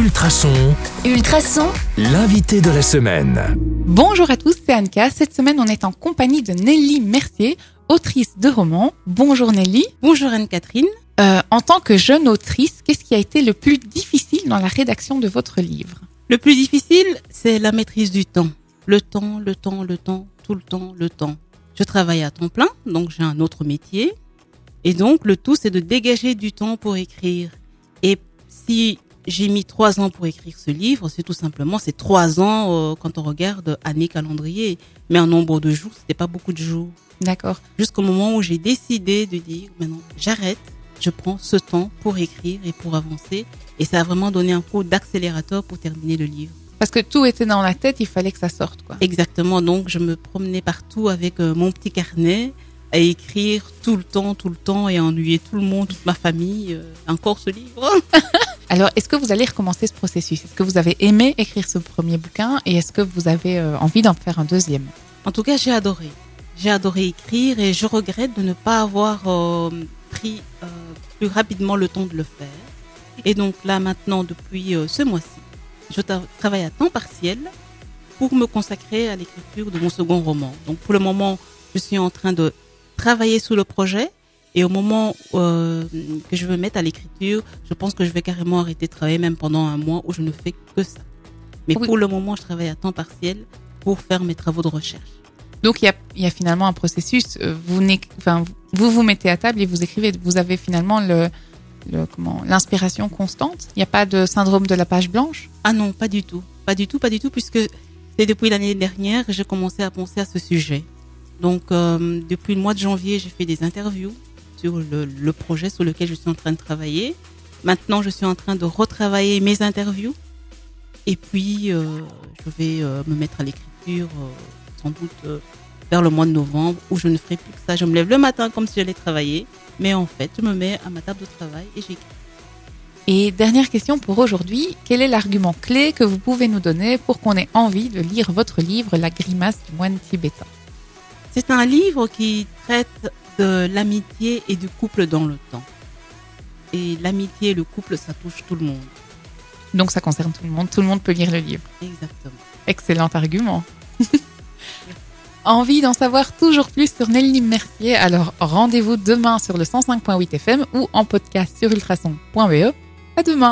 Ultrason, Ultrason, l'invité de la semaine. Bonjour à tous, c'est Anka. Cette semaine, on est en compagnie de Nelly Mercier, autrice de romans. Bonjour Nelly. Bonjour Anne-Catherine. Euh, en tant que jeune autrice, qu'est-ce qui a été le plus difficile dans la rédaction de votre livre? Le plus difficile, c'est la maîtrise du temps. Le temps, le temps, le temps, tout le temps, le temps. Je travaille à temps plein, donc j'ai un autre métier. Et donc, le tout, c'est de dégager du temps pour écrire. Et si j'ai mis trois ans pour écrire ce livre, c'est tout simplement, c'est trois ans euh, quand on regarde année calendrier. Mais en nombre de jours, c'était pas beaucoup de jours. D'accord. Jusqu'au moment où j'ai décidé de dire, maintenant, j'arrête, je prends ce temps pour écrire et pour avancer. Et ça a vraiment donné un coup d'accélérateur pour terminer le livre. Parce que tout était dans la tête, il fallait que ça sorte, quoi. Exactement. Donc, je me promenais partout avec euh, mon petit carnet à écrire tout le temps, tout le temps et à ennuyer tout le monde, toute ma famille. euh, encore ce livre. Alors, est-ce que vous allez recommencer ce processus? Est-ce que vous avez aimé écrire ce premier bouquin et est-ce que vous avez euh, envie d'en faire un deuxième? En tout cas, j'ai adoré. J'ai adoré écrire et je regrette de ne pas avoir euh, pris euh, plus rapidement le temps de le faire. Et donc là, maintenant, depuis ce mois-ci, je tra- travaille à temps partiel pour me consacrer à l'écriture de mon second roman. Donc pour le moment, je suis en train de travailler sur le projet et au moment euh, que je veux mettre à l'écriture, je pense que je vais carrément arrêter de travailler même pendant un mois où je ne fais que ça. Mais Oui. pour le moment, je travaille à temps partiel pour faire mes travaux de recherche. Donc, il y a, il y a finalement un processus. euh, Vous, enfin, vous vous mettez à table et vous écrivez. Vous avez finalement le, le comment l'inspiration constante? Il n'y a pas de syndrome de la page blanche? Ah non, pas du tout. Pas du tout, pas du tout, puisque c'est depuis l'année dernière que j'ai commencé à penser à ce sujet. Donc, euh, depuis le mois de janvier, j'ai fait des interviews sur le, le projet sur lequel je suis en train de travailler. Maintenant, je suis en train de retravailler mes interviews. Et puis, euh, je vais euh, me mettre à l'écriture, euh, sans doute vers le mois de novembre, où je ne ferai plus que ça. Je me lève le matin comme si j'allais travailler. Mais en fait, je me mets à ma table de travail et j'écris. Et dernière question pour aujourd'hui. Quel est l'argument clé que vous pouvez nous donner pour qu'on ait envie de lire votre livre La grimace du moine tibétain? C'est un livre qui traite de l'amitié et du couple dans le temps. Et l'amitié et le couple, ça touche tout le monde. Donc, ça concerne tout le monde. Tout le monde peut lire le livre. Exactement. Excellent argument. Envie d'en savoir toujours plus sur Nelly Mercier? Alors rendez-vous demain sur le 105.8 FM ou en podcast sur ultrason.be. À demain.